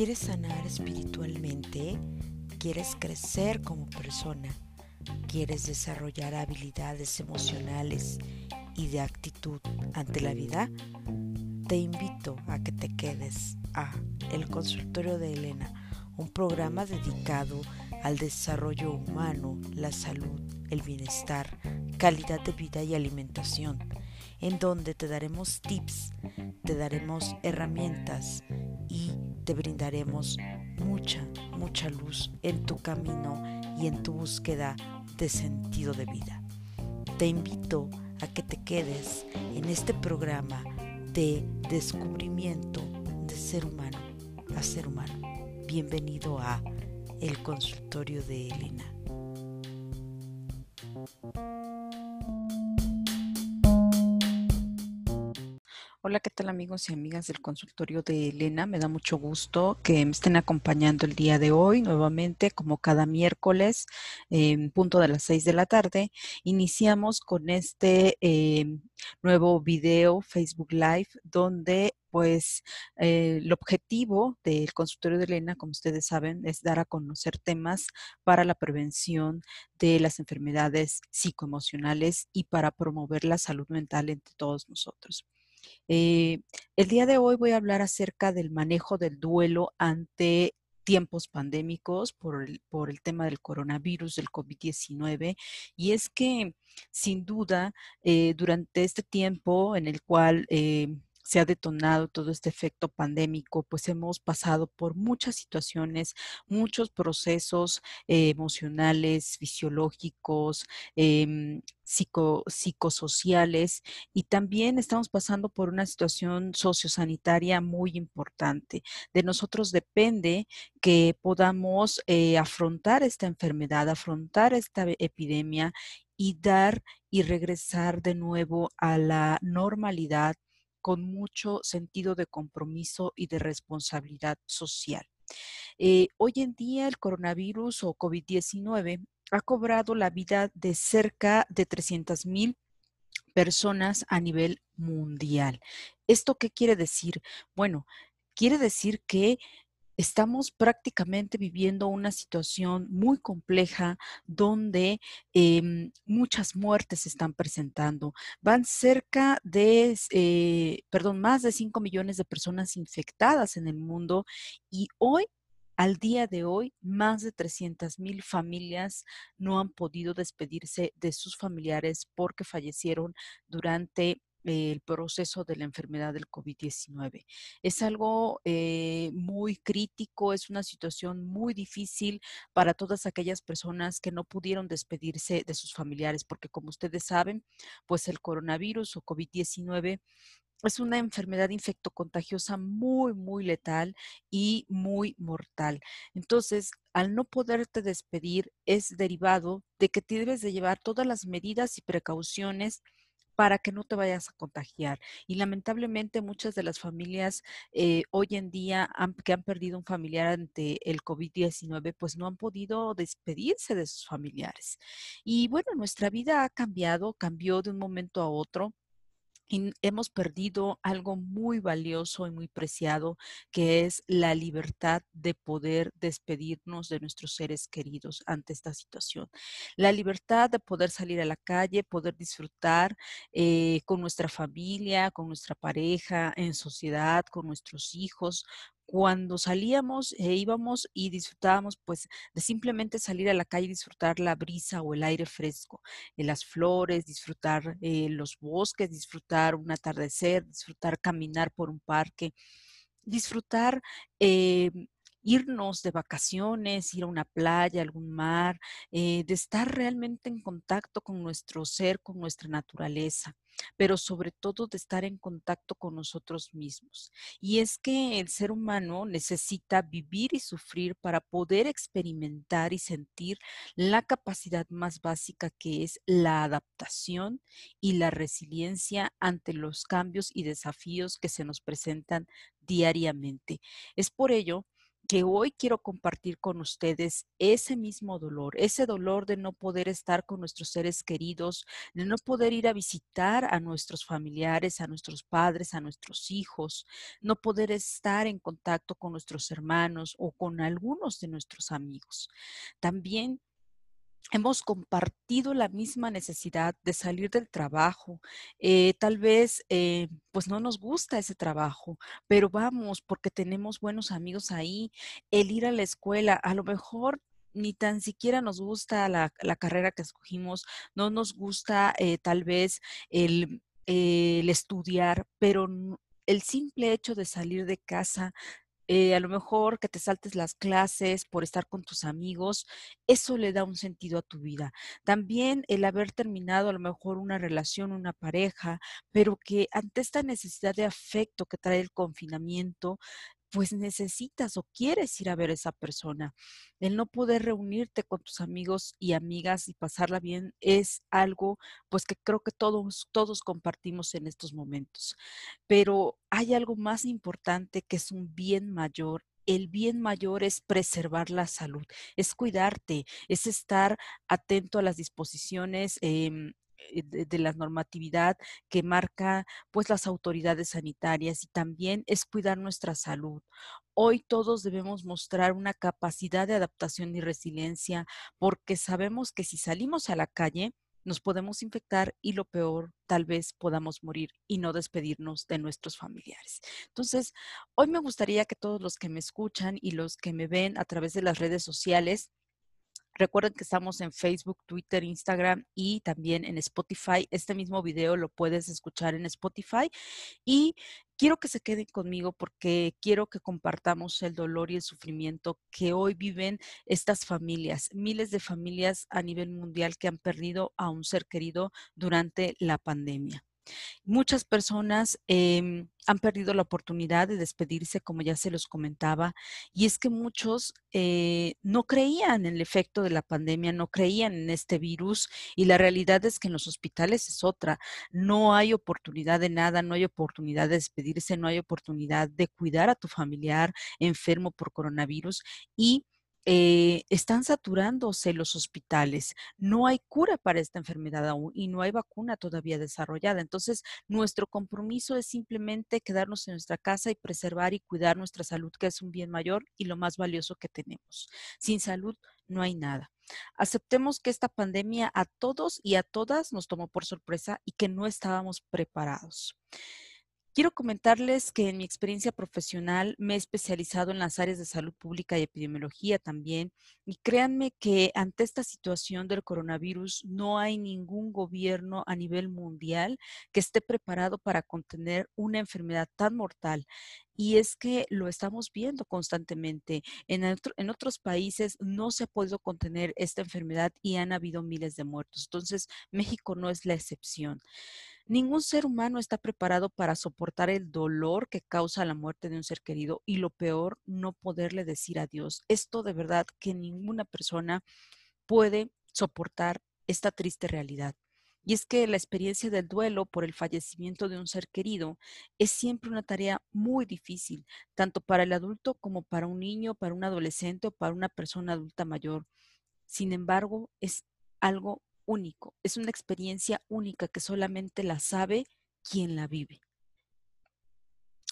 ¿Quieres sanar espiritualmente? ¿Quieres crecer como persona? ¿Quieres desarrollar habilidades emocionales y de actitud ante la vida? Te invito a que te quedes a El Consultorio de Elena, un programa dedicado al desarrollo humano, la salud, el bienestar, calidad de vida y alimentación, en donde te daremos tips, te daremos herramientas y te brindaremos mucha, mucha luz en tu camino y en tu búsqueda de sentido de vida. Te invito a que te quedes en este programa de descubrimiento de ser humano a ser humano. Bienvenido a El Consultorio de Elena. Hola, ¿qué tal amigos y amigas del consultorio de Elena? Me da mucho gusto que me estén acompañando el día de hoy nuevamente, como cada miércoles, en punto de las seis de la tarde. Iniciamos con este eh, nuevo video Facebook Live donde pues eh, el objetivo del consultorio de Elena, como ustedes saben, es dar a conocer temas para la prevención de las enfermedades psicoemocionales y para promover la salud mental entre todos nosotros. Eh, el día de hoy voy a hablar acerca del manejo del duelo ante tiempos pandémicos por el, por el tema del coronavirus, del COVID-19. Y es que, sin duda, eh, durante este tiempo en el cual se ha detonado todo este efecto pandémico, pues hemos pasado por muchas situaciones, muchos procesos eh, emocionales, fisiológicos, em, psicosociales y también estamos pasando por una situación sociosanitaria muy importante. De nosotros depende que podamos eh, afrontar esta enfermedad, afrontar esta epidemia y dar y regresar de nuevo a la normalidad con mucho sentido de compromiso y de responsabilidad social. Eh, hoy en día el coronavirus o COVID-19 ha cobrado la vida de cerca de 300 mil personas a nivel mundial. ¿Esto qué quiere decir? Bueno, quiere decir que estamos prácticamente viviendo una situación muy compleja donde em, muchas muertes se están presentando. Van cerca de, eh, perdón, más de 5 millones de personas infectadas en el mundo y hoy al día de hoy, más de 300 mil familias no han podido despedirse de sus familiares porque fallecieron durante el proceso de la enfermedad del COVID-19. Es algo eh, muy crítico, es una situación muy difícil para todas aquellas personas que no pudieron despedirse de sus familiares, porque como ustedes saben, pues el coronavirus o COVID-19 es una enfermedad infectocontagiosa muy, muy letal y muy mortal. Entonces, al no poderte despedir, es derivado de que debes de llevar todas las medidas y precauciones para que no te vayas a contagiar. Y lamentablemente muchas de las familias eh, hoy en día que han perdido un familiar ante el COVID-19, pues no han podido despedirse de sus familiares. Y bueno, nuestra vida ha cambiado, cambió de un momento a otro hemos perdido algo muy valioso y muy preciado, que es la libertad de poder despedirnos de nuestros seres queridos ante esta situación. La libertad de poder salir a la calle, poder disfrutar eh, con nuestra familia, con nuestra pareja, en sociedad, con nuestros hijos, cuando salíamos e íbamos y disfrutábamos pues de simplemente salir a la calle y disfrutar la brisa o el aire fresco, en las flores, disfrutar eh, los bosques, disfrutar un atardecer, disfrutar caminar por un parque, disfrutar eh, irnos de vacaciones, ir a una playa, algún mar, eh, de estar realmente en contacto con nuestro ser, con nuestra naturaleza, pero sobre todo de estar en contacto con nosotros mismos. Y es que el ser humano necesita vivir y sufrir para poder experimentar y sentir la capacidad más básica que es la adaptación y la resiliencia ante los cambios y desafíos que se nos presentan diariamente. Es por ello que hoy quiero compartir con ustedes ese mismo dolor, ese dolor de no poder estar con nuestros seres queridos, de no poder ir a visitar a nuestros familiares, a nuestros padres, a nuestros hijos, no poder estar en contacto con nuestros hermanos o con algunos de nuestros amigos. También hemos compartido la misma necesidad de salir del trabajo. Eh, tal vez, eh, pues no nos gusta ese trabajo, pero vamos porque tenemos buenos amigos ahí. El ir a la escuela, a lo mejor ni tan siquiera nos gusta la, carrera que escogimos, no nos gusta eh, tal vez el, el estudiar, pero el simple hecho de salir de casa, eh, a lo mejor que te saltes las clases por estar con tus amigos, eso le da un sentido a tu vida. También el haber terminado a lo mejor una relación, una pareja, pero que ante esta necesidad de afecto que trae el confinamiento, pues necesitas o quieres ir a ver a esa persona. El no poder reunirte con tus amigos y amigas y pasarla bien es algo pues que creo que todos todos compartimos en estos momentos. Pero hay algo más importante que es un bien mayor el bien mayor es preservar la salud, es cuidarte, es estar atento a las disposiciones em, de, la normatividad que marca pues las autoridades sanitarias y también es cuidar nuestra salud. Hoy todos debemos mostrar una capacidad de adaptación y resiliencia porque sabemos que si salimos a la calle nos podemos infectar y lo peor, tal vez podamos morir y no despedirnos de nuestros familiares. Entonces, hoy me gustaría que todos los que me escuchan y los que me ven a través de las redes sociales, Recuerden que estamos en Facebook, Twitter, Instagram y también en Spotify. Este mismo video lo puedes escuchar en Spotify. Y quiero que se queden conmigo porque quiero que compartamos el dolor y el sufrimiento que hoy viven estas familias, miles de familias a nivel mundial que han perdido a un ser querido durante la pandemia. Muchas personas em, han perdido la oportunidad de despedirse, como ya se los comentaba, y es que muchos eh, no creían en el efecto de la pandemia, no creían en este virus, y la realidad es que en los hospitales es otra. No hay oportunidad de nada, no hay oportunidad de despedirse, no hay oportunidad de cuidar a tu familiar enfermo por coronavirus y eh, están saturándose los hospitales. No hay cura para esta enfermedad aún y no hay vacuna todavía desarrollada. Entonces, nuestro compromiso es simplemente quedarnos en nuestra casa y preservar y cuidar nuestra salud, que es un bien mayor y lo más valioso que tenemos. Sin salud no hay nada. Aceptemos que esta pandemia a todos y a todas nos tomó por sorpresa y que no estábamos preparados. Quiero comentarles que en mi experiencia profesional me he especializado en las áreas de salud pública y epidemiología también. Y créanme que ante esta situación del coronavirus no hay ningún gobierno a nivel mundial que esté preparado para contener una enfermedad tan mortal. Y es que lo estamos viendo constantemente. En, en otros países no se ha podido contener esta enfermedad y han habido miles de muertos. Entonces, México no es la excepción. Ningún ser humano está preparado para soportar el dolor que causa la muerte de un ser querido y lo peor, no poderle decir adiós. Esto de verdad que ninguna persona puede soportar esta triste realidad. Y es que la experiencia del duelo por el fallecimiento de un ser querido es siempre una tarea muy difícil, tanto para el adulto como para un niño, para un adolescente o para una persona adulta mayor. Sin embargo, es algo único, es una experiencia única que solamente la sabe quien la vive.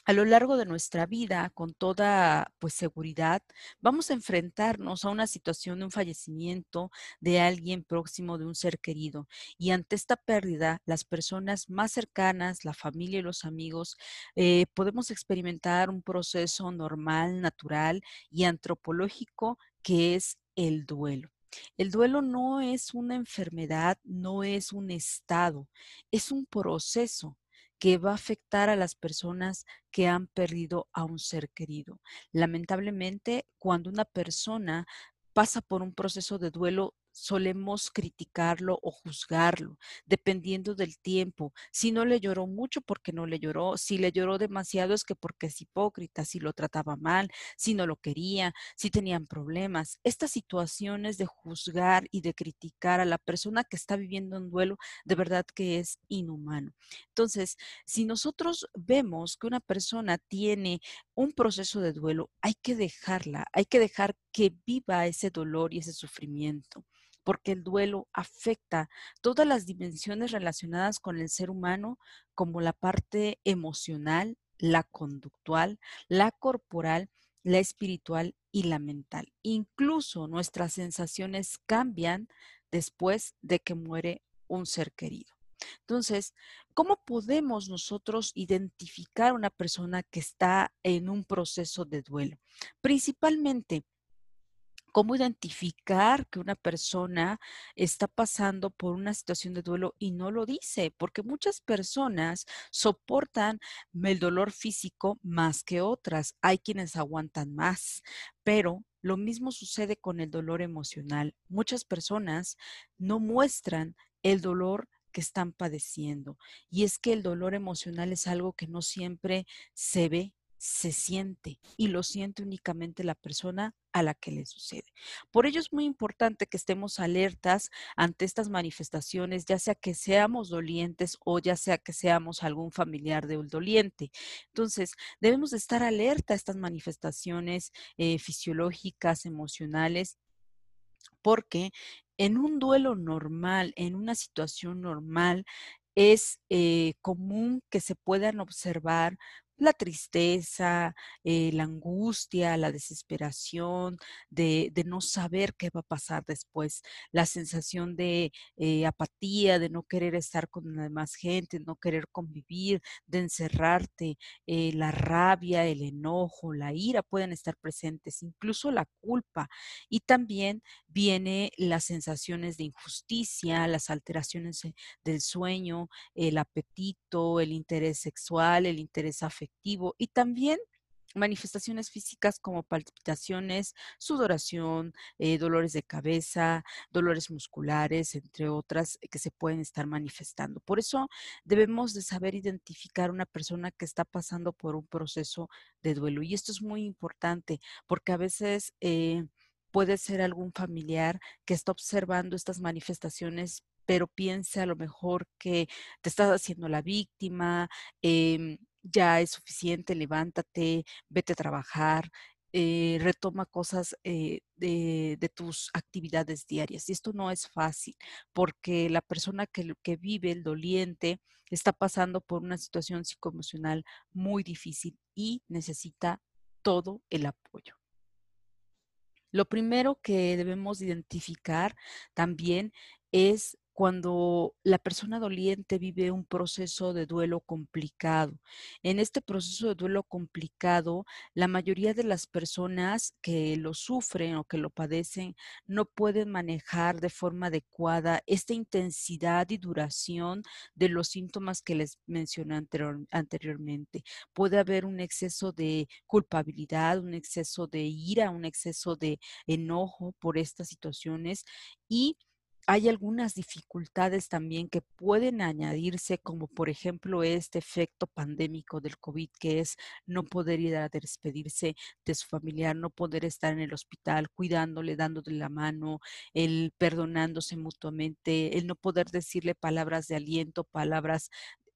A lo largo de nuestra vida, con toda pues seguridad, vamos a enfrentarnos a una situación de un fallecimiento de alguien próximo, de un ser querido. Y ante esta pérdida, las personas más cercanas, la familia y los amigos, eh, podemos experimentar un proceso normal, natural y antropológico que es el duelo. El duelo no es una enfermedad, no es un estado, es un proceso que va a afectar a las personas que han perdido a un ser querido. Lamentablemente, cuando una persona pasa por un proceso de duelo, solemos criticarlo o juzgarlo, dependiendo del tiempo. Si no le lloró mucho, porque no le lloró. Si le lloró demasiado, es que porque es hipócrita, si lo trataba mal, si no lo quería, si tenían problemas. Estas situaciones de juzgar y de criticar a la persona que está viviendo un duelo, de verdad que es inhumano. Entonces, si nosotros vemos que una persona tiene un proceso de duelo, hay que dejarla, hay que dejar que viva ese dolor y ese sufrimiento porque el duelo afecta todas las dimensiones relacionadas con el ser humano, como la parte emocional, la conductual, la corporal, la espiritual y la mental. Incluso nuestras sensaciones cambian después de que muere un ser querido. Entonces, ¿cómo podemos nosotros identificar a una persona que está en un proceso de duelo? Principalmente cómo identificar que una persona está pasando por una situación de duelo y no lo dice, porque muchas personas soportan el dolor físico más que otras. Hay quienes aguantan más, pero lo mismo sucede con el dolor emocional. Muchas personas no muestran el dolor que están padeciendo. Y es que el dolor emocional es algo que no siempre se ve, se siente y lo siente únicamente la persona a la que le sucede. Por ello es muy importante que estemos alertas ante estas manifestaciones, ya sea que seamos dolientes o ya sea que seamos algún familiar de un doliente. Entonces, debemos estar alerta a estas manifestaciones eh, fisiológicas, emocionales, porque en un duelo normal, en una situación normal, es eh, común que se puedan observar la tristeza, eh, la angustia, la desesperación de, no saber qué va a pasar después, la sensación de eh, apatía, de no querer estar con la demás gente, no querer convivir, de encerrarte, eh, la rabia, el enojo, la ira pueden estar presentes, incluso la culpa. Y también viene las sensaciones de injusticia, las alteraciones del sueño, el apetito, el interés sexual, el interés afectivo y también manifestaciones físicas como palpitaciones, sudoración, eh, dolores de cabeza, dolores musculares, entre otras que se pueden estar manifestando. Por eso debemos de saber identificar una persona que está pasando por un proceso de duelo. Y esto es muy importante porque a veces... Eh, puede ser algún familiar que está observando estas manifestaciones pero piensa a lo mejor que te estás haciendo la víctima, eh, ya es suficiente, levántate, vete a trabajar, eh, retoma cosas eh, de, tus actividades diarias. Y esto no es fácil porque la persona que vive, el doliente, está pasando por una situación psicoemocional muy difícil y necesita todo el apoyo. Lo primero que debemos identificar también es cuando la persona doliente vive un proceso de duelo complicado. En este proceso de duelo complicado, la mayoría de las personas que lo sufren o que lo padecen no pueden manejar de forma adecuada esta intensidad y duración de los síntomas que les mencioné anteriormente. Puede haber un exceso de culpabilidad, un exceso de ira, un exceso de enojo por estas situaciones y hay algunas dificultades también que pueden añadirse, como por ejemplo este efecto pandémico del COVID, que es no poder ir a despedirse de su familiar, no poder estar en el hospital cuidándole, dándole la mano, el perdonándose mutuamente, el no poder decirle palabras de aliento, palabras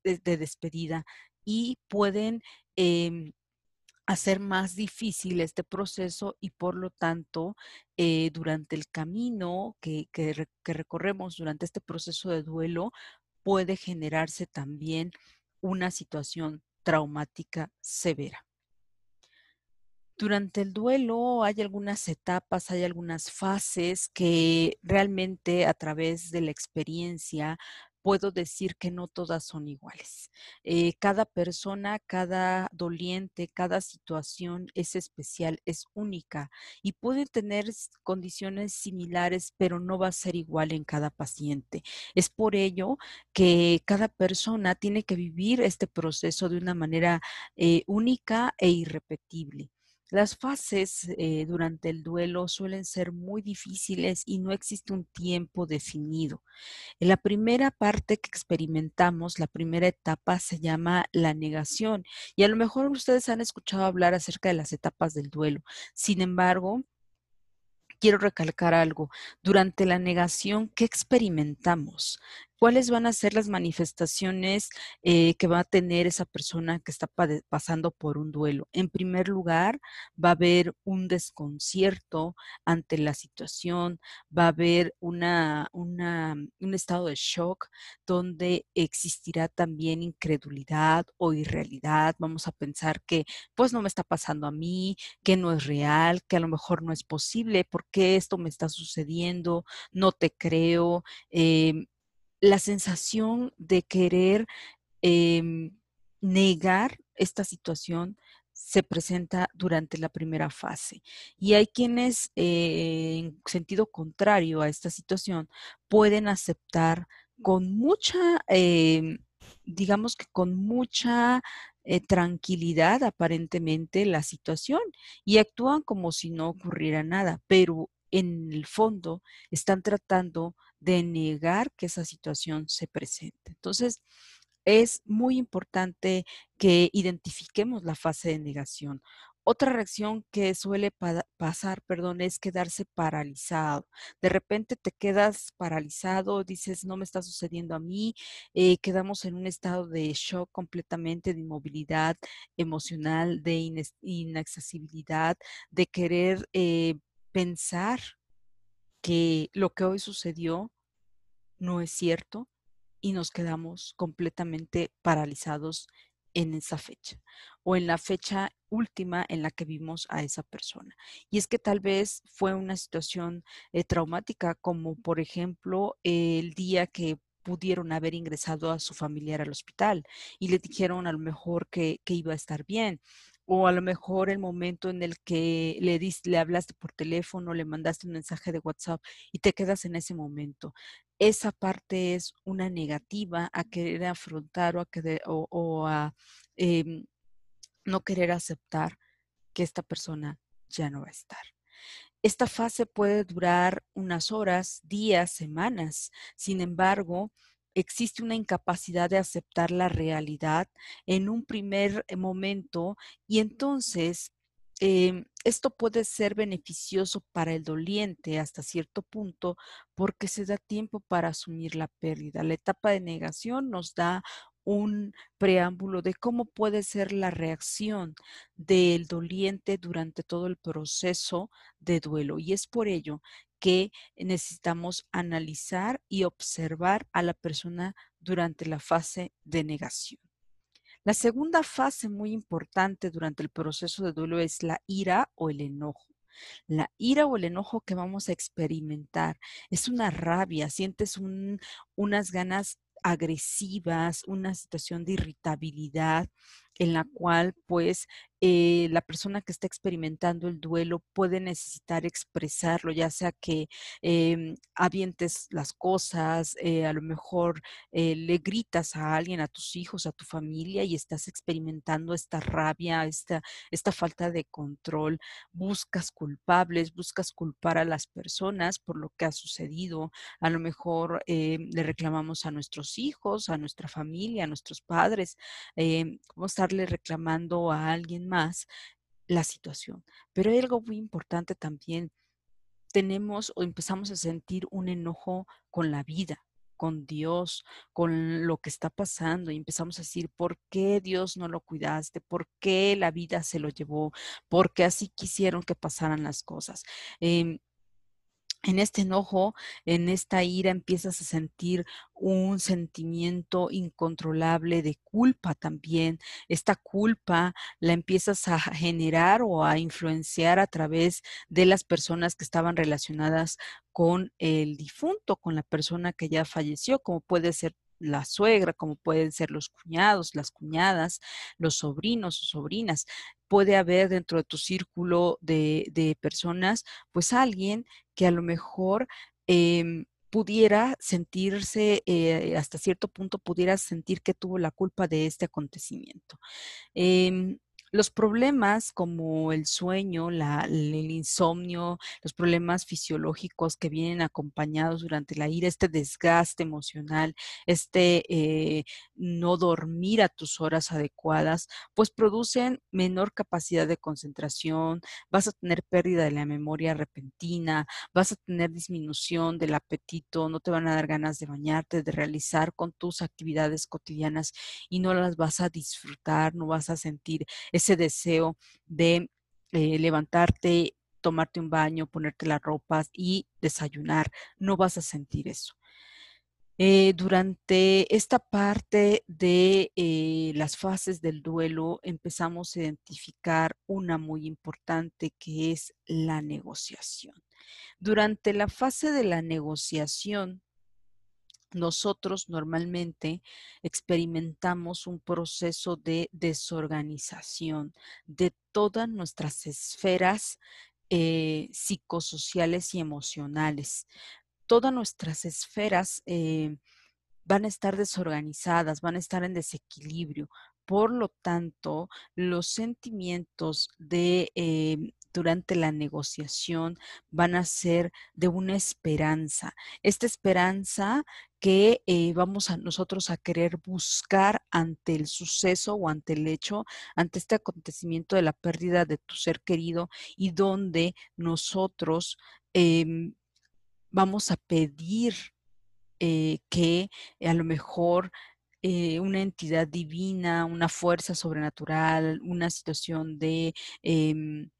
de, despedida y pueden... Em, hacer más difícil este proceso y por lo tanto eh, durante el camino que, que, recorremos durante este proceso de duelo puede generarse también una situación traumática severa. Durante el duelo hay algunas etapas, hay algunas fases que realmente a través de la experiencia puedo decir que no todas son iguales. Eh, cada persona, cada doliente, cada situación es especial, es única y puede tener condiciones similares, pero no va a ser igual en cada paciente. Es por ello que cada persona tiene que vivir este proceso de una manera eh, única e irrepetible. Las fases eh, durante el duelo suelen ser muy difíciles y no existe un tiempo definido. En la primera parte que experimentamos, la primera etapa se llama la negación y a lo mejor ustedes han escuchado hablar acerca de las etapas del duelo. Sin embargo, quiero recalcar algo. Durante la negación, ¿qué experimentamos? ¿Cuáles van a ser las manifestaciones eh, que va a tener esa persona que está pasando por un duelo? En primer lugar, va a haber un desconcierto ante la situación, va a haber un estado de shock donde existirá también incredulidad o irrealidad. Vamos a pensar que pues no me está pasando a mí, que no es real, que a lo mejor no es posible, ¿por qué esto me está sucediendo? No te creo. Em, la sensación de querer em, negar esta situación se presenta durante la primera fase. Y hay quienes, eh, en sentido contrario a esta situación, pueden aceptar con mucha, em, digamos que con mucha eh, tranquilidad aparentemente la situación y actúan como si no ocurriera nada, pero en el fondo están tratando de negar que esa situación se presente. Entonces, es muy importante que identifiquemos la fase de negación. Otra reacción que suele pasar, perdón, es quedarse paralizado. De repente te quedas paralizado, dices, no me está sucediendo a mí, eh, quedamos en un estado de shock completamente, de inmovilidad emocional, de inaccesibilidad, de querer eh, pensar que lo que hoy sucedió no es cierto y nos quedamos completamente paralizados en esa fecha o en la fecha última en la que vimos a esa persona. Y es que tal vez fue una situación eh, traumática, como por ejemplo el día que pudieron haber ingresado a su familiar al hospital y le dijeron a lo mejor que, que iba a estar bien o a lo mejor el momento en el que le, le hablaste por teléfono, le mandaste un mensaje de WhatsApp y te quedas en ese momento. Esa parte es una negativa a querer afrontar o a, o, a em, no querer aceptar que esta persona ya no va a estar. Esta fase puede durar unas horas, días, semanas. Sin embargo, existe una incapacidad de aceptar la realidad en un primer eh, momento y entonces em, esto puede ser beneficioso para el doliente hasta cierto punto porque se da tiempo para asumir la pérdida. La etapa de negación nos da un preámbulo de cómo puede ser la reacción del doliente durante todo el proceso de duelo. Y es por ello que necesitamos analizar y observar a la persona durante la fase de negación. La segunda fase muy importante durante el proceso de duelo es la ira o el enojo. La ira o el enojo que vamos a experimentar es una rabia, sientes unas ganas agresivas, una situación de irritabilidad en la cual pues eh, la persona que está experimentando el duelo puede necesitar expresarlo, ya sea que em, avientes las cosas, eh, a lo mejor eh, le gritas a alguien, a tus hijos, a tu familia y estás experimentando esta rabia, esta, esta falta de control, buscas culpables, buscas culpar a las personas por lo que ha sucedido, a lo mejor le reclamamos a nuestros hijos, a nuestra familia, a nuestros padres, em, cómo estarle reclamando a alguien más la situación. Pero hay algo muy importante también. Tenemos o empezamos a sentir un enojo con la vida, con Dios, con lo que está pasando y empezamos a decir, ¿por qué Dios no lo cuidaste? ¿Por qué la vida se lo llevó? ¿Por qué así quisieron que pasaran las cosas? Em, en este enojo, en esta ira, empiezas a sentir un sentimiento incontrolable de culpa también. Esta culpa la empiezas a generar o a influenciar a través de las personas que estaban relacionadas con el difunto, con la persona que ya falleció, como puede ser la suegra, como pueden ser los cuñados, las cuñadas, los sobrinos o sobrinas. Puede haber dentro de tu círculo de, personas, pues alguien que a lo mejor em, pudiera sentirse, eh, hasta cierto punto pudiera sentir que tuvo la culpa de este acontecimiento. Em, Los problemas como el sueño, el insomnio, los problemas fisiológicos que vienen acompañados durante la ira, este desgaste emocional, este eh, no dormir a tus horas adecuadas, pues producen menor capacidad de concentración, vas a tener pérdida de la memoria repentina, vas a tener disminución del apetito, no te van a dar ganas de bañarte, de realizar con tus actividades cotidianas y no las vas a disfrutar, no vas a sentir ese deseo de eh, levantarte, tomarte un baño, ponerte las ropas y desayunar. No vas a sentir eso. Eh, durante esta parte de eh, las fases del duelo empezamos a identificar una muy importante que es la negociación. Durante la fase de la negociación, nosotros normalmente experimentamos un proceso de desorganización de todas nuestras esferas eh, psicosociales y emocionales. Todas nuestras esferas eh, van a estar desorganizadas, van a estar en desequilibrio. Por lo tanto, los sentimientos de eh, durante la negociación van a ser de una esperanza. Esta esperanza que eh, vamos a nosotros a querer buscar ante el suceso o ante el hecho, ante este acontecimiento de la pérdida de tu ser querido y donde nosotros em, vamos a pedir eh, que a lo mejor eh, una entidad divina, una fuerza sobrenatural, una situación de em,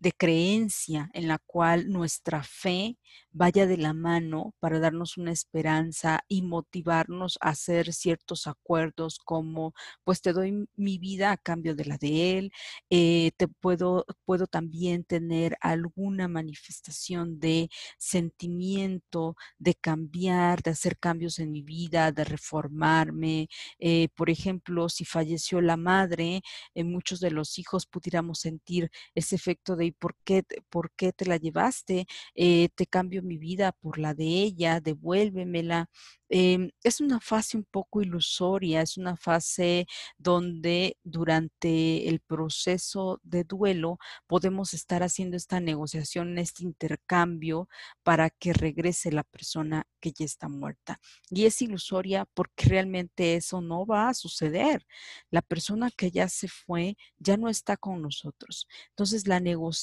de creencia en la cual nuestra fe vaya de la mano para darnos una esperanza y motivarnos a hacer ciertos acuerdos como pues te doy mi vida a cambio de la de él, eh, te puedo, puedo también tener alguna manifestación de sentimiento, de cambiar, de hacer cambios en mi vida, de reformarme. Eh, por ejemplo, si falleció la madre, en eh, muchos de los hijos pudiéramos sentir ese efecto de por qué, por qué te la llevaste? te cambio mi vida por la de ella, devuélvemela. Em, es una fase un poco ilusoria, es una fase donde durante el proceso de duelo podemos estar haciendo esta negociación, este intercambio para que regrese la persona que ya está muerta. Y es ilusoria porque realmente eso no va a suceder. La persona que ya se fue ya no está con nosotros. Entonces la negociación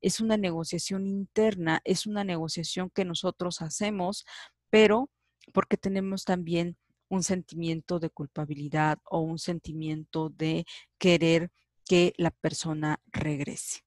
es una negociación interna, es una negociación que nosotros hacemos, pero porque tenemos también un sentimiento de culpabilidad o un sentimiento de querer que la persona regrese.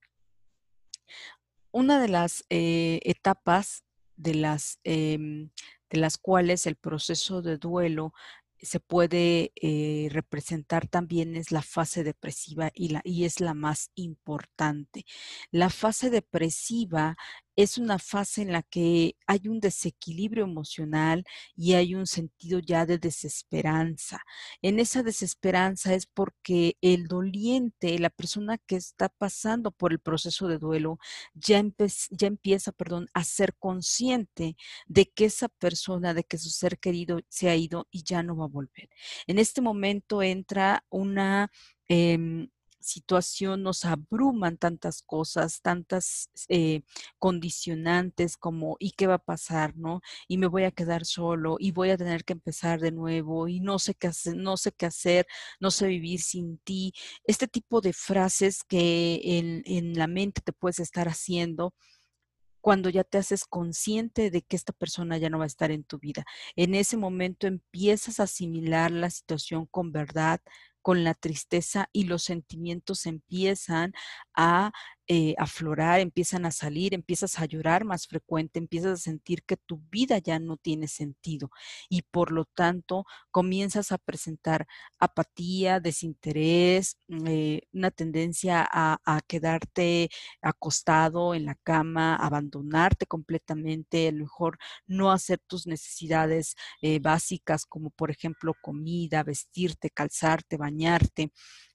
Una de las eh, etapas de las, em, de las cuales el proceso de duelo se puede eh, representar también es la fase depresiva y, la, y es la más importante. La fase depresiva es una fase en la que hay un desequilibrio emocional y hay un sentido ya de desesperanza. En esa desesperanza es porque el doliente, la persona que está pasando por el proceso de duelo, ya, empieza perdón, a ser consciente de que esa persona, de que su ser querido se ha ido y ya no va a volver. En este momento entra una... Em, situación nos abruman tantas cosas, tantas eh, condicionantes como ¿y qué va a pasar, no? Y me voy a quedar solo y voy a tener que empezar de nuevo y no sé qué hacer, no sé qué hacer, no sé vivir sin ti. Este tipo de frases que en, en la mente te puedes estar haciendo cuando ya te haces consciente de que esta persona ya no va a estar en tu vida. En ese momento empiezas a asimilar la situación con verdad, con la tristeza y los sentimientos empiezan a eh, aflorar, empiezan a salir, empiezas a llorar más frecuente, empiezas a sentir que tu vida ya no tiene sentido y por lo tanto comienzas a presentar apatía, desinterés, mm, eh, una tendencia a, quedarte acostado en la cama, abandonarte completamente, a lo mejor no hacer tus necesidades eh, básicas como por ejemplo comida, vestirte, calzarte, bañarte.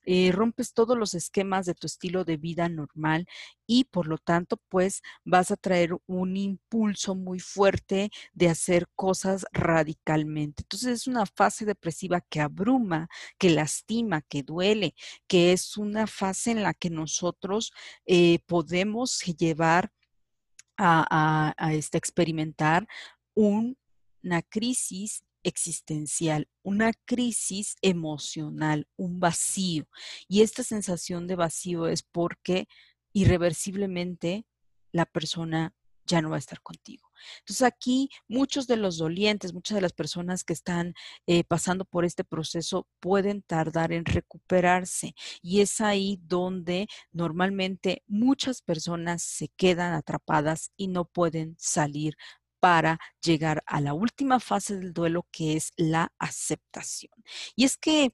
Eh, rompes todos los esquemas de tu estilo de vida normal y por lo tanto, pues vas a traer un impulso muy fuerte de hacer cosas radicalmente. Entonces es una fase depresiva que abruma, que lastima, que duele, que es una fase en la que nosotros eh, podemos llevar a, este, experimentar una crisis existencial, una crisis emocional, un vacío. Y esta sensación de vacío es porque irreversiblemente la persona ya no va a estar contigo. Entonces aquí muchos de los dolientes, muchas de las personas que están eh, pasando por este proceso pueden tardar en recuperarse y es ahí donde normalmente muchas personas se quedan atrapadas y no pueden salir para llegar a la última fase del duelo que es la aceptación. Y es que...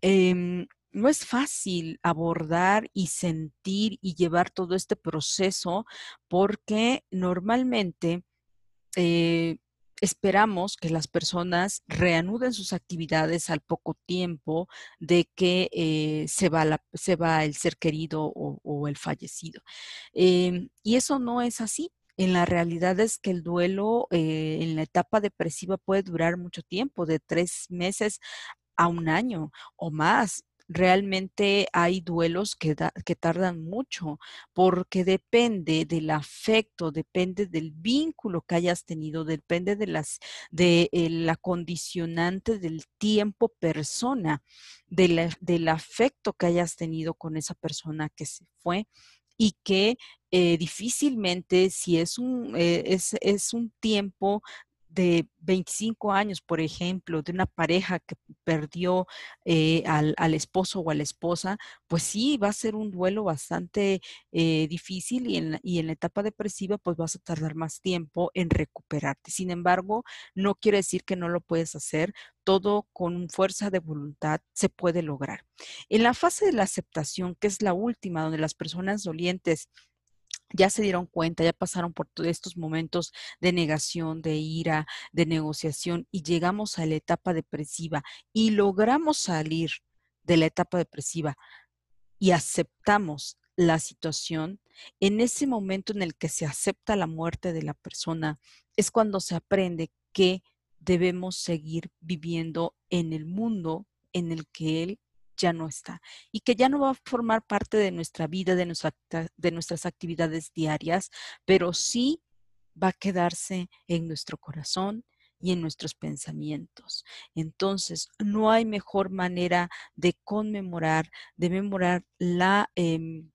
Em, no es fácil abordar y sentir y llevar todo este proceso porque normalmente eh, esperamos que las personas reanuden sus actividades al poco tiempo de que eh, se, va se, va el ser querido o, el fallecido. Em, y eso no es así. En la realidad es que el duelo eh, en la etapa depresiva puede durar mucho tiempo, de tres meses a un año o más. Realmente hay duelos que, que tardan mucho porque depende del afecto, depende del vínculo que hayas tenido, depende de las de la condicionante del tiempo persona, del afecto que hayas tenido con esa persona que se fue y que eh, difícilmente si es un, eh, es, es, un tiempo de 25 años, por ejemplo, de una pareja que perdió eh, al, esposo o a la esposa, pues sí, va a ser un duelo bastante difícil y en, y en la etapa depresiva pues vas a tardar más tiempo en recuperarte. Sin embargo, no quiere decir que no lo puedes hacer, todo con fuerza de voluntad se puede lograr. En la fase de la aceptación, que es la última, donde las personas dolientes ya se dieron cuenta, ya pasaron por todos estos momentos de negación, de ira, de negociación y llegamos a la etapa depresiva y logramos salir de la etapa depresiva y aceptamos la situación, en ese momento en el que se acepta la muerte de la persona, es cuando se aprende que debemos seguir viviendo en el mundo en el que él ya no está y que ya no va a formar parte de nuestra vida, de, de nuestras actividades diarias, pero sí va a quedarse en nuestro corazón y en nuestros pensamientos. Entonces, no hay mejor manera de conmemorar, de memorar la, em,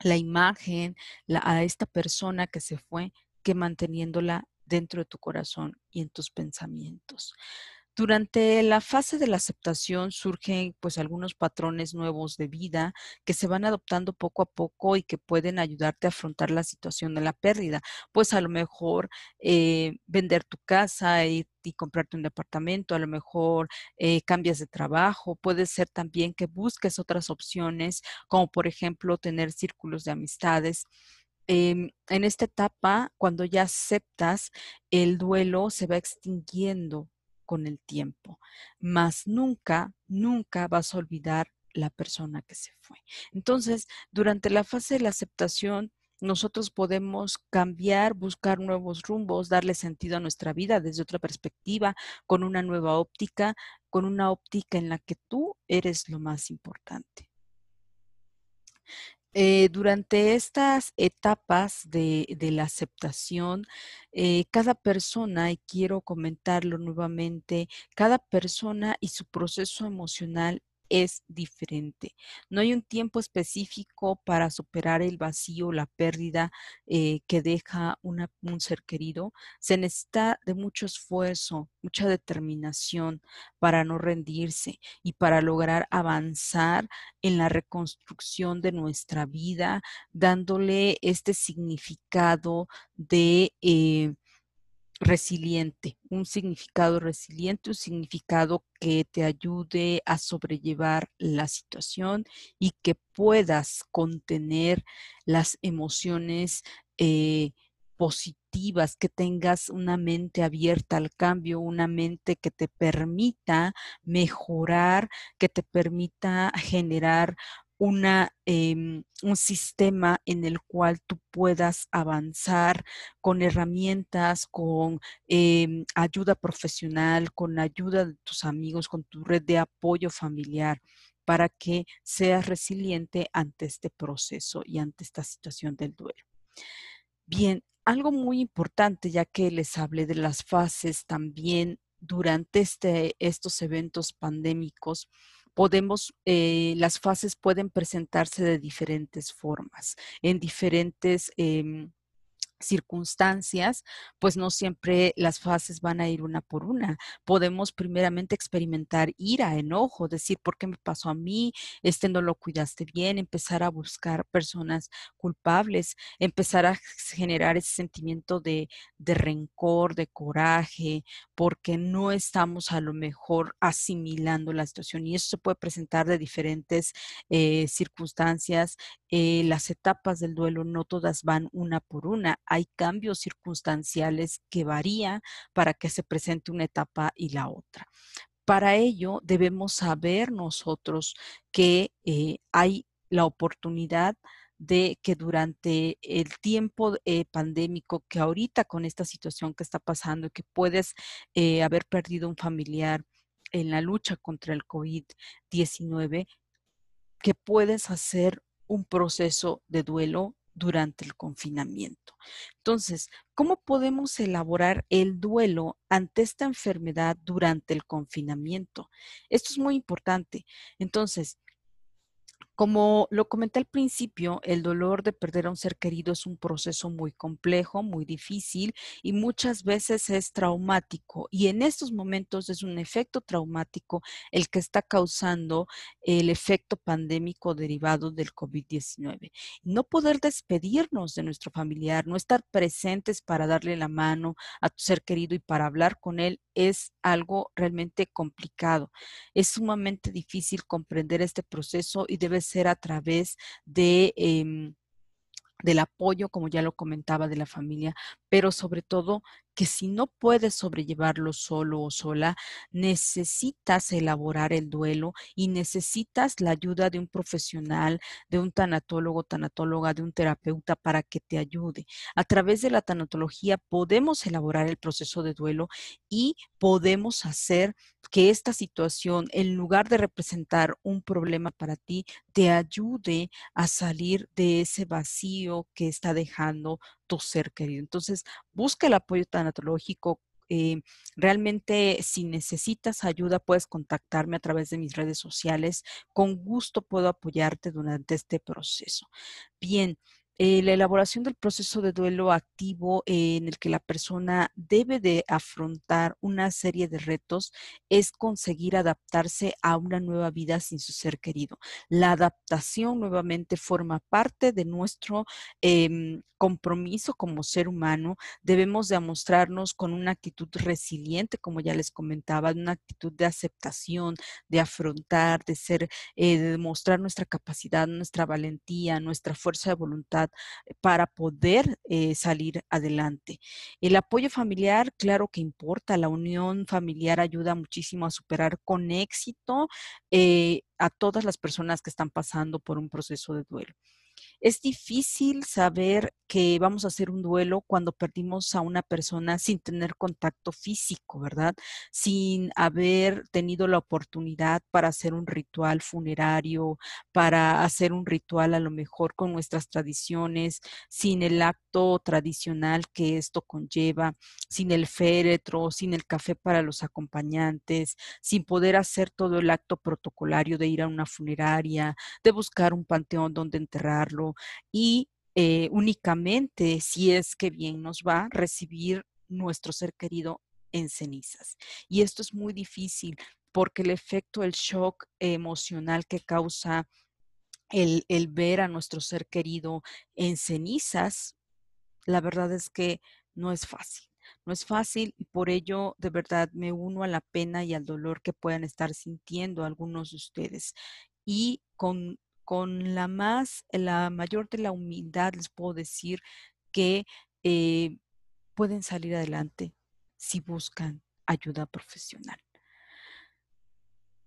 la imagen a esta persona que se fue que manteniéndola dentro de tu corazón y en tus pensamientos. Durante la fase de la aceptación surgen pues algunos patrones nuevos de vida que se van adoptando poco a poco y que pueden ayudarte a afrontar la situación de la pérdida. Pues a lo mejor eh, vender tu casa y, comprarte un departamento, a lo mejor eh, cambias de trabajo, puede ser también que busques otras opciones como por ejemplo tener círculos de amistades. Em, en esta etapa, cuando ya aceptas, el duelo se va extinguiendo con el tiempo, mas nunca, nunca vas a olvidar la persona que se fue. Entonces, durante la fase de la aceptación, nosotros podemos cambiar, buscar nuevos rumbos, darle sentido a nuestra vida desde otra perspectiva, con una nueva óptica, con una óptica en la que tú eres lo más importante. Eh, durante estas etapas de, la aceptación, eh, cada persona, y quiero comentarlo nuevamente, cada persona y su proceso emocional es diferente. No hay un tiempo específico para superar el vacío, la pérdida eh, que deja un ser querido. Se necesita de mucho esfuerzo, mucha determinación para no rendirse y para lograr avanzar en la reconstrucción de nuestra vida, dándole este significado de... Eh, resiliente, un significado resiliente, un significado que te ayude a sobrellevar la situación y que puedas contener las emociones eh, positivas, que tengas una mente abierta al cambio, una mente que te permita mejorar, que te permita generar em, un sistema en el cual tú puedas avanzar con herramientas, con em, ayuda profesional, con ayuda de tus amigos, con tu red de apoyo familiar para que seas resiliente ante este proceso y ante esta situación del duelo. Bien, algo muy importante, ya que les hablé de las fases también durante este, estos eventos pandémicos, podemos, eh, las fases pueden presentarse de diferentes formas, en diferentes... Em, circunstancias, pues no siempre las fases van a ir una por una. Podemos primeramente experimentar ira, enojo, decir, ¿por qué me pasó a mí? Este no lo cuidaste bien, empezar a buscar personas culpables, empezar a generar ese sentimiento de, de rencor, de coraje, porque no estamos a lo mejor asimilando la situación y eso se puede presentar de diferentes eh, circunstancias. Eh, las etapas del duelo no todas van una por una hay cambios circunstanciales que varían para que se presente una etapa y la otra. Para ello debemos saber nosotros que eh, hay la oportunidad de que durante el tiempo eh, pandémico, que ahorita con esta situación que está pasando, que puedes eh, haber perdido un familiar en la lucha contra el COVID-19, que puedes hacer un proceso de duelo durante el confinamiento. Entonces, ¿cómo podemos elaborar el duelo ante esta enfermedad durante el confinamiento? Esto es muy importante. Entonces, como lo comenté al principio, el dolor de perder a un ser querido es un proceso muy complejo, muy difícil y muchas veces es traumático. Y en estos momentos es un efecto traumático el que está causando el efecto pandémico derivado del COVID-19. No poder despedirnos de nuestro familiar, no estar presentes para darle la mano a tu ser querido y para hablar con él es algo realmente complicado. Es sumamente difícil comprender este proceso y debe ser a través de... Em, del apoyo, como ya lo comentaba, de la familia, pero sobre todo que si no puedes sobrellevarlo solo o sola, necesitas elaborar el duelo y necesitas la ayuda de un profesional, de un tanatólogo, tanatóloga, de un terapeuta para que te ayude. A través de la tanatología podemos elaborar el proceso de duelo y podemos hacer que esta situación, en lugar de representar un problema para ti, te ayude a salir de ese vacío que está dejando tu ser querido. Entonces, busca el apoyo tanatológico. Eh, realmente, si necesitas ayuda, puedes contactarme a través de mis redes sociales. Con gusto puedo apoyarte durante este proceso. Bien, eh, la elaboración del proceso de duelo activo eh, en el que la persona debe de afrontar una serie de retos es conseguir adaptarse a una nueva vida sin su ser querido. La adaptación nuevamente forma parte de nuestro em, compromiso como ser humano. Debemos demostrarnos con una actitud resiliente, como ya les comentaba, una actitud de aceptación, de afrontar, de ser, eh, de demostrar nuestra capacidad, nuestra valentía, nuestra fuerza de voluntad para poder eh, salir adelante. El apoyo familiar, claro que importa, la unión familiar ayuda muchísimo a superar con éxito eh, a todas las personas que están pasando por un proceso de duelo. Es difícil saber que vamos a hacer un duelo cuando perdimos a una persona sin tener contacto físico, ¿verdad? Sin haber tenido la oportunidad para hacer un ritual funerario, para hacer un ritual a lo mejor con nuestras tradiciones, sin el acto tradicional que esto conlleva, sin el féretro, sin el café para los acompañantes, sin poder hacer todo el acto protocolario de ir a una funeraria, de buscar un panteón donde enterrarlo y eh, únicamente si es que bien nos va recibir nuestro ser querido en cenizas. Y esto es muy difícil porque el efecto, el shock emocional que causa el, el ver a nuestro ser querido en cenizas, la verdad es que no es fácil. No es fácil y por ello de verdad me uno a la pena y al dolor que puedan estar sintiendo algunos de ustedes. Y con con la más, la mayor de la humildad les puedo decir que eh, pueden salir adelante si buscan ayuda profesional.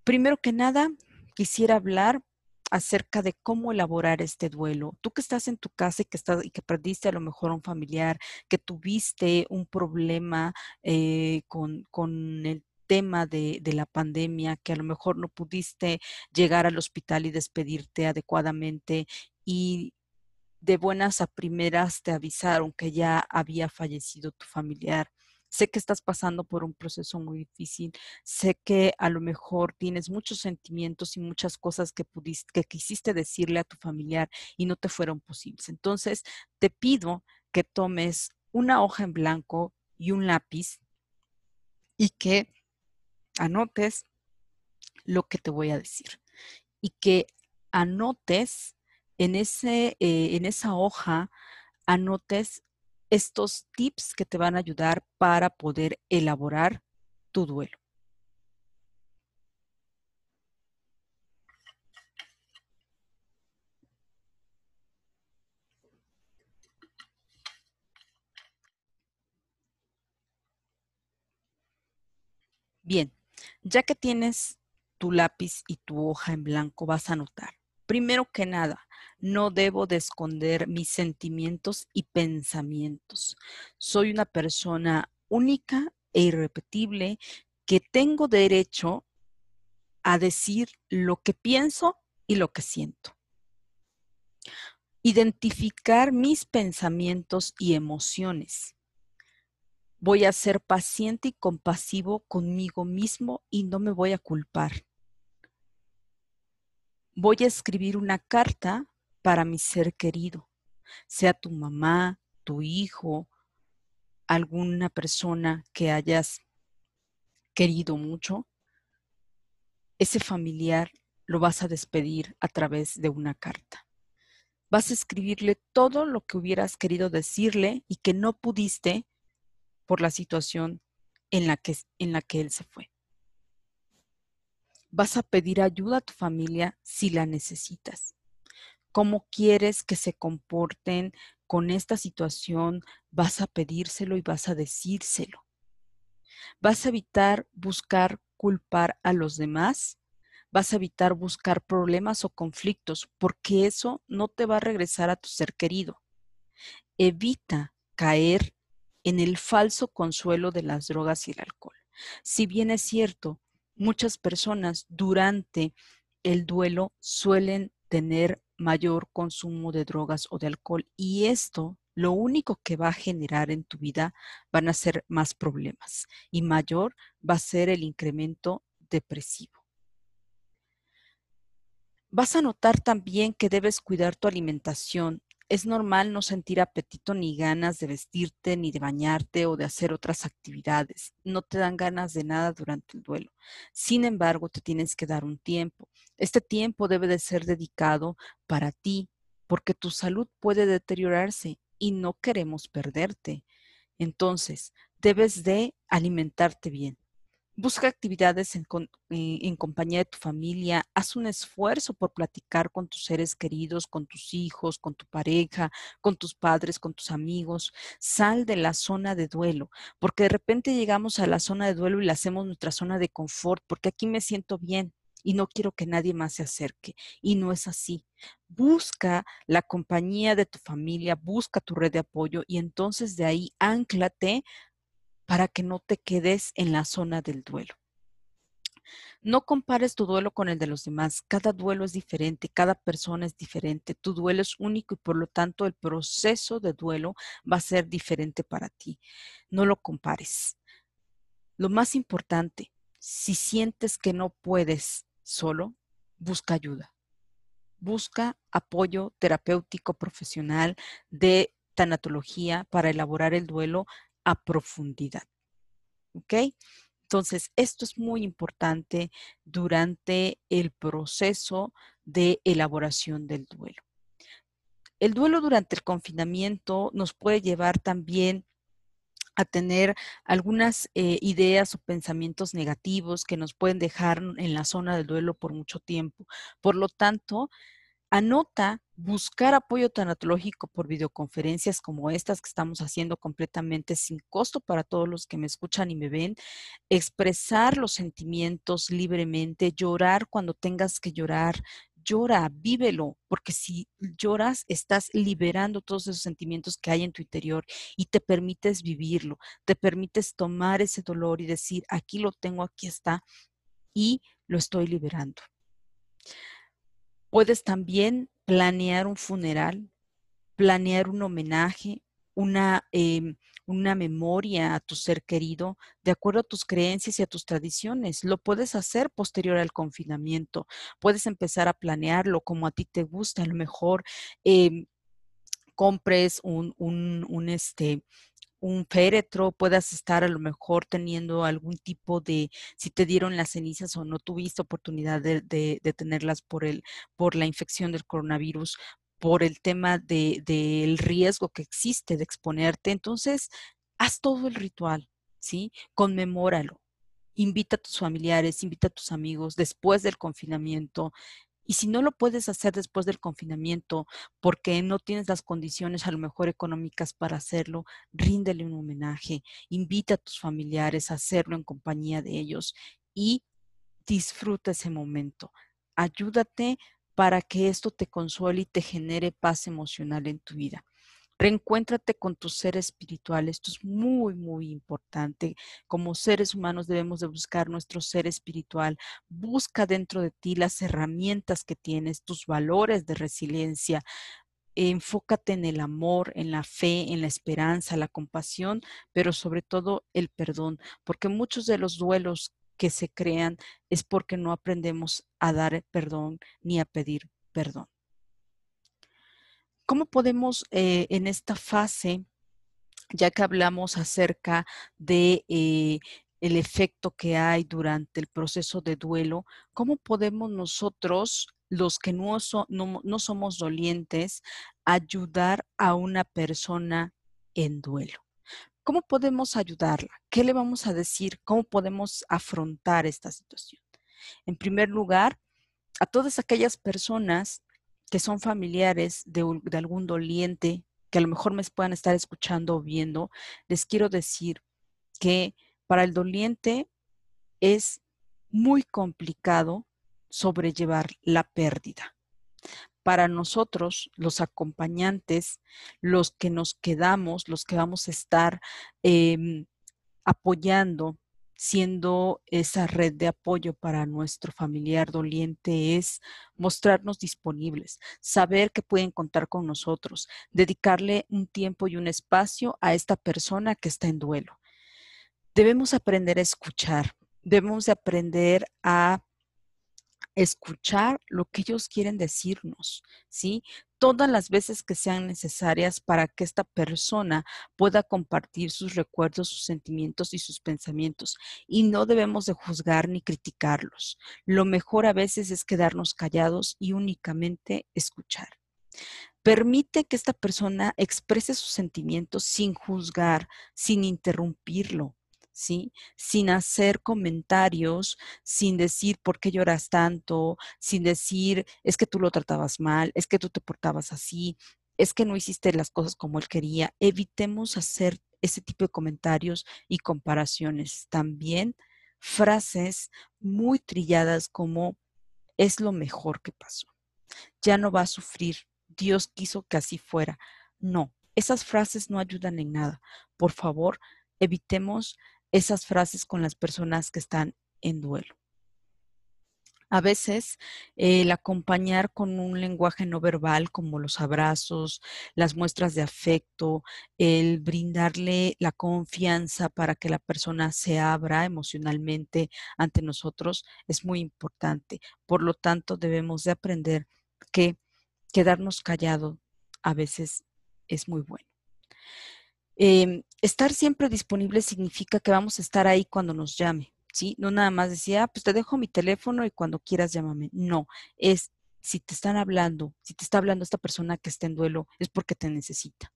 Primero que nada, quisiera hablar acerca de cómo elaborar este duelo. Tú que estás en tu casa y que, estás, y que perdiste a lo mejor a un familiar, que tuviste un problema eh, con, con el tema de, la pandemia, que a lo mejor no pudiste llegar al hospital y despedirte adecuadamente y de buenas a primeras te avisaron que ya había fallecido tu familiar. Sé que estás pasando por un proceso muy difícil. Sé que a lo mejor tienes muchos sentimientos y muchas cosas que pudiste, que quisiste decirle a tu familiar y no te fueron posibles. Entonces, te pido que tomes una hoja en blanco y un lápiz y que anotes lo que te voy a decir y que anotes en, ese, eh, en esa hoja, anotes estos tips que te van a ayudar para poder elaborar tu duelo. Bien, ya que tienes tu lápiz y tu hoja en blanco, vas a anotar. Primero que nada, no debo de esconder mis sentimientos y pensamientos. Soy una persona única e irrepetible que tengo derecho a decir lo que pienso y lo que siento. Identificar mis pensamientos y emociones. Voy a ser paciente y compasivo conmigo mismo y no me voy a culpar. Voy a escribir una carta para mi ser querido, sea tu mamá, tu hijo, alguna persona que hayas querido mucho, ese familiar lo vas a despedir a través de una carta. Vas a escribirle todo lo que hubieras querido decirle y que no pudiste por la situación en la que, en la que él se fue. Vas a pedir ayuda a tu familia si la necesitas cómo quieres que se comporten con esta situación, vas a pedírselo y vas a decírselo. Vas a evitar buscar culpar a los demás, vas a evitar buscar problemas o conflictos, porque eso no te va a regresar a tu ser querido. Evita caer en el falso consuelo de las drogas y el alcohol. Si bien es cierto, muchas personas durante el duelo suelen tener mayor consumo de drogas o de alcohol y esto lo único que va a generar en tu vida van a ser más problemas y mayor va a ser el incremento depresivo. Vas a notar también que debes cuidar tu alimentación es normal no sentir apetito ni ganas de vestirte, ni de bañarte o de hacer otras actividades. No te dan ganas de nada durante el duelo. Sin embargo, te tienes que dar un tiempo. Este tiempo debe de ser dedicado para ti, porque tu salud puede deteriorarse y no queremos perderte. Entonces, debes de alimentarte bien. Busca actividades eh, en, compañía de tu familia, haz un esfuerzo por platicar con tus seres queridos, con tus hijos, con tu pareja, con tus padres, con tus amigos. Sal de la zona de duelo, porque de repente llegamos a la zona de duelo y la hacemos nuestra zona de confort, porque aquí me siento bien y no quiero que nadie más se acerque. Y no es así. Busca la compañía de tu familia, busca tu red de apoyo y entonces de ahí anclate para que no te quedes en la zona del duelo. No compares tu duelo con el de los demás. Cada duelo es diferente, cada persona es diferente. Tu duelo es único y por lo tanto el proceso de duelo va a ser diferente para ti. No lo compares. Lo más importante, si sientes que no puedes solo, busca ayuda. Busca apoyo terapéutico profesional de tanatología para elaborar el duelo a profundidad. ¿Ok? Entonces, esto es muy importante durante el proceso de elaboración del duelo. El duelo durante el confinamiento nos puede llevar también a tener algunas eh, ideas o pensamientos negativos que nos pueden dejar en la zona del duelo por mucho tiempo. Por lo tanto, anota buscar apoyo tanatológico por videoconferencias como estas que estamos haciendo completamente sin costo para todos los que me escuchan y me ven, expresar los sentimientos libremente, llorar cuando tengas que llorar, llora, vívelo, porque si lloras, estás liberando todos esos sentimientos que hay en tu interior y te permites vivirlo, te permites tomar ese dolor y decir, aquí lo tengo, aquí está, y lo estoy liberando. Puedes también planear un funeral, planear un homenaje, una, em, una memoria a tu ser querido de acuerdo a tus creencias y a tus tradiciones. Lo puedes hacer posterior al confinamiento. Puedes empezar a planearlo como a ti te gusta. A lo mejor em, compres un, un, un, este, un féretro, puedas estar a lo mejor teniendo algún tipo de, si te dieron las cenizas o no tuviste oportunidad de, de, tenerlas por, el, por la infección del coronavirus, por el tema del de, riesgo que existe de exponerte. Entonces, haz todo el ritual, ¿sí? Conmemóralo. Invita a tus familiares, invita a tus amigos después del confinamiento. Y si no lo puedes hacer después del confinamiento porque no tienes las condiciones a lo mejor económicas para hacerlo, ríndele un homenaje, invita a tus familiares a hacerlo en compañía de ellos y disfruta ese momento. Ayúdate para que esto te consuele y te genere paz emocional en tu vida. Reencuéntrate con tu ser espiritual. Esto es muy, muy importante. Como seres humanos debemos de buscar nuestro ser espiritual. Busca dentro de ti las herramientas que tienes, tus valores de resiliencia. Enfócate en el amor, en la fe, en la esperanza, la compasión, pero sobre todo el perdón, porque muchos de los duelos que se crean es porque no aprendemos a dar perdón ni a pedir perdón. ¿Cómo podemos eh, en esta fase, ya que hablamos acerca de eh, el efecto que hay durante el proceso de duelo, cómo podemos nosotros, los que no, no somos dolientes, ayudar a una persona en duelo? ¿Cómo podemos ayudarla? ¿Qué le vamos a decir? ¿Cómo podemos afrontar esta situación? En primer lugar, a todas aquellas personas que son familiares de, algún doliente, que a lo mejor me puedan estar escuchando o viendo, les quiero decir que para el doliente es muy complicado sobrellevar la pérdida. Para nosotros, los acompañantes, los que nos quedamos, los que vamos a estar em, apoyando siendo esa red de apoyo para nuestro familiar doliente es mostrarnos disponibles, saber que pueden contar con nosotros, dedicarle un tiempo y un espacio a esta persona que está en duelo. Debemos aprender a escuchar, debemos de aprender a escuchar lo que ellos quieren decirnos, ¿sí? Todas las veces que sean necesarias para que esta persona pueda compartir sus recuerdos, sus sentimientos y sus pensamientos. Y no debemos de juzgar ni criticarlos. Lo mejor a veces es quedarnos callados y únicamente escuchar. Permite que esta persona exprese sus sentimientos sin juzgar, sin interrumpirlo. ¿Sí? Sin hacer comentarios, sin decir por qué lloras tanto, sin decir es que tú lo tratabas mal, es que tú te portabas así, es que no hiciste las cosas como él quería. Evitemos hacer ese tipo de comentarios y comparaciones. También frases muy trilladas como es lo mejor que pasó. Ya no va a sufrir. Dios quiso que así fuera. No, esas frases no ayudan en nada. Por favor, evitemos esas frases con las personas que están en duelo. A veces el acompañar con un lenguaje no verbal como los abrazos, las muestras de afecto, el brindarle la confianza para que la persona se abra emocionalmente ante nosotros es muy importante. Por lo tanto, debemos de aprender que quedarnos callados a veces es muy bueno. Em, estar siempre disponible significa que vamos a estar ahí cuando nos llame, ¿sí? No nada más decir, ah, pues te dejo mi teléfono y cuando quieras llámame. No, es si te están hablando, si te está hablando esta persona que está en duelo, es porque te necesita.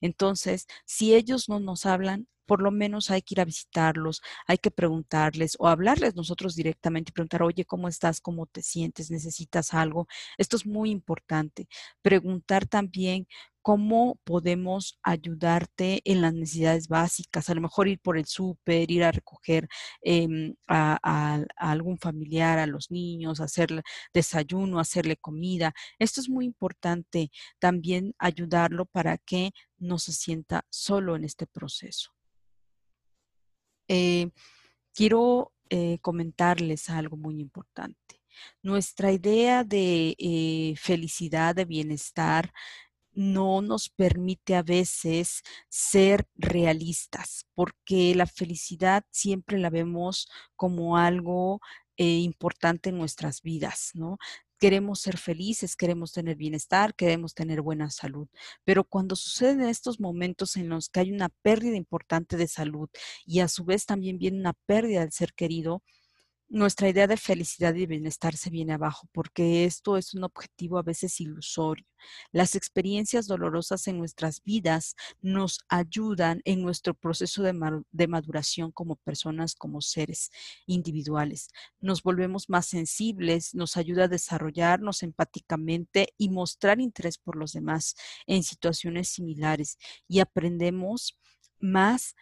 Entonces, si ellos no nos hablan, por lo menos hay que ir a visitarlos, hay que preguntarles o hablarles nosotros directamente y preguntar, oye, ¿cómo estás? ¿Cómo te sientes? ¿Necesitas algo? Esto es muy importante. Preguntar también cómo podemos ayudarte en las necesidades básicas, a lo mejor ir por el súper, ir a recoger em, a, algún familiar, a los niños, hacerle desayuno, hacerle comida. Esto es muy importante también ayudarlo para que no se sienta solo en este proceso. Eh, quiero eh, comentarles algo muy importante. Nuestra idea de eh, felicidad, de bienestar, no nos permite a veces ser realistas, porque la felicidad siempre la vemos como algo importante en nuestras vidas, ¿no? queremos ser felices, queremos tener bienestar, queremos tener buena salud. Pero cuando suceden estos momentos en los que hay una pérdida importante de salud y a su vez también viene una pérdida del ser querido, nuestra idea de felicidad y bienestar se viene abajo, porque esto es un objetivo a veces ilusorio. Las experiencias dolorosas en nuestras vidas nos ayudan en nuestro proceso de, maduración como personas, como seres individuales. Nos volvemos más sensibles, nos ayuda a desarrollarnos empáticamente y mostrar interés por los demás en situaciones similares y aprendemos más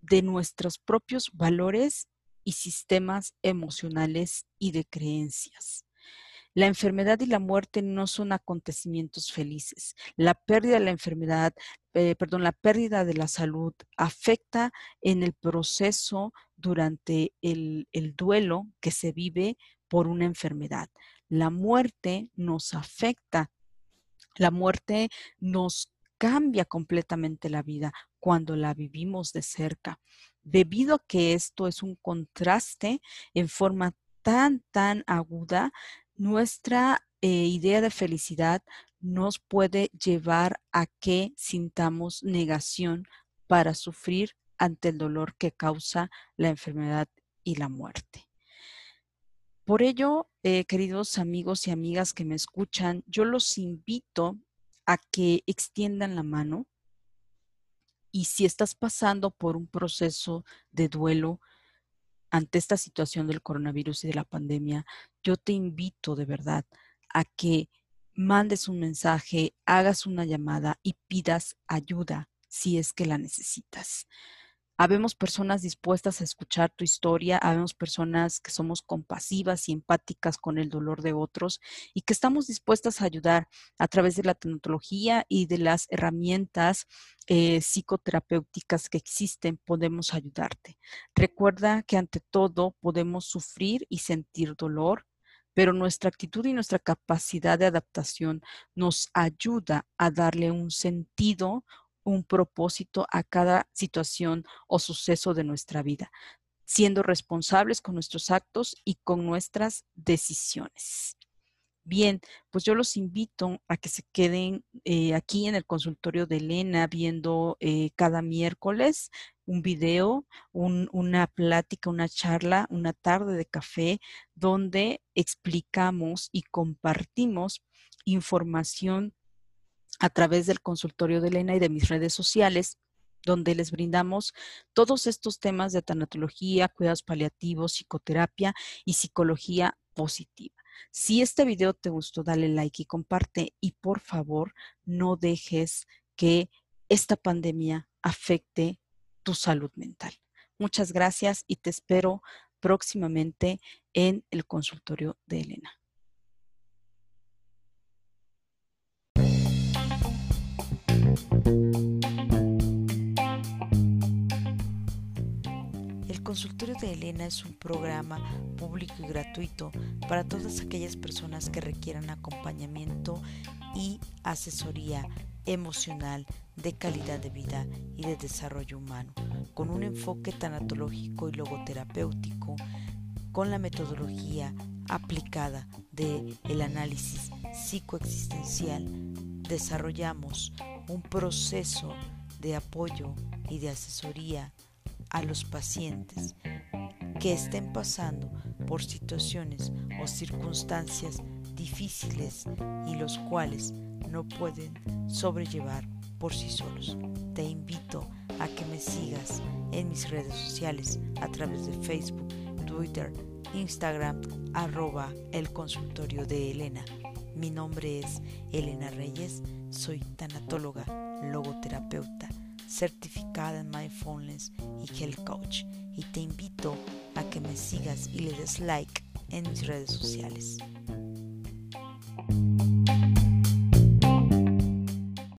de nuestros propios valores y sistemas emocionales y de creencias. La enfermedad y la muerte no son acontecimientos felices. La pérdida de la enfermedad, eh, perdón, la pérdida de la salud afecta en el proceso durante el, el duelo que se vive por una enfermedad. La muerte nos afecta. La muerte nos cambia completamente la vida cuando la vivimos de cerca. Debido a que esto es un contraste en forma tan, tan aguda, nuestra eh, idea de felicidad nos puede llevar a que sintamos negación para sufrir ante el dolor que causa la enfermedad y la muerte. Por ello, eh, queridos amigos y amigas que me escuchan, yo los invito a que extiendan la mano y si estás pasando por un proceso de duelo ante esta situación del coronavirus y de la pandemia, yo te invito de verdad a que mandes un mensaje, hagas una llamada y pidas ayuda si es que la necesitas. Habemos personas dispuestas a escuchar tu historia, habemos personas que somos compasivas y empáticas con el dolor de otros y que estamos dispuestas a ayudar a través de la tecnología y de las herramientas eh, psicoterapéuticas que existen, podemos ayudarte. Recuerda que ante todo podemos sufrir y sentir dolor, pero nuestra actitud y nuestra capacidad de adaptación nos ayuda a darle un sentido, un propósito a cada situación o suceso de nuestra vida, siendo responsables con nuestros actos y con nuestras decisiones. Bien, pues yo los invito a que se queden eh, aquí en el consultorio de Elena viendo eh, cada miércoles un video, una plática, una charla, una tarde de café donde explicamos y compartimos información a través del consultorio de Elena y de mis redes sociales, donde les brindamos todos estos temas de tanatología, cuidados paliativos, psicoterapia y psicología positiva. Si este video te gustó, dale like y comparte y por favor no dejes que esta pandemia afecte tu salud mental. Muchas gracias y te espero próximamente en el consultorio de Elena. El consultorio de Elena es un programa público y gratuito para todas aquellas personas que requieran acompañamiento y asesoría emocional de calidad de vida y de desarrollo humano, con un enfoque tanatológico y logoterapéutico, con la metodología aplicada de el análisis psicoexistencial, desarrollamos un proceso de apoyo y de asesoría a los pacientes que estén pasando por situaciones o circunstancias difíciles y los cuales no pueden sobrellevar por sí solos. te invito a que me sigas en mis redes sociales a través de Facebook, Twitter, Instagram, arroba el consultorio de Elena. Mi nombre es Elena Reyes, soy tanatóloga, logoterapeuta, certificada en mindfulness y health coach y te invito a que me sigas y le des like en mis redes sociales.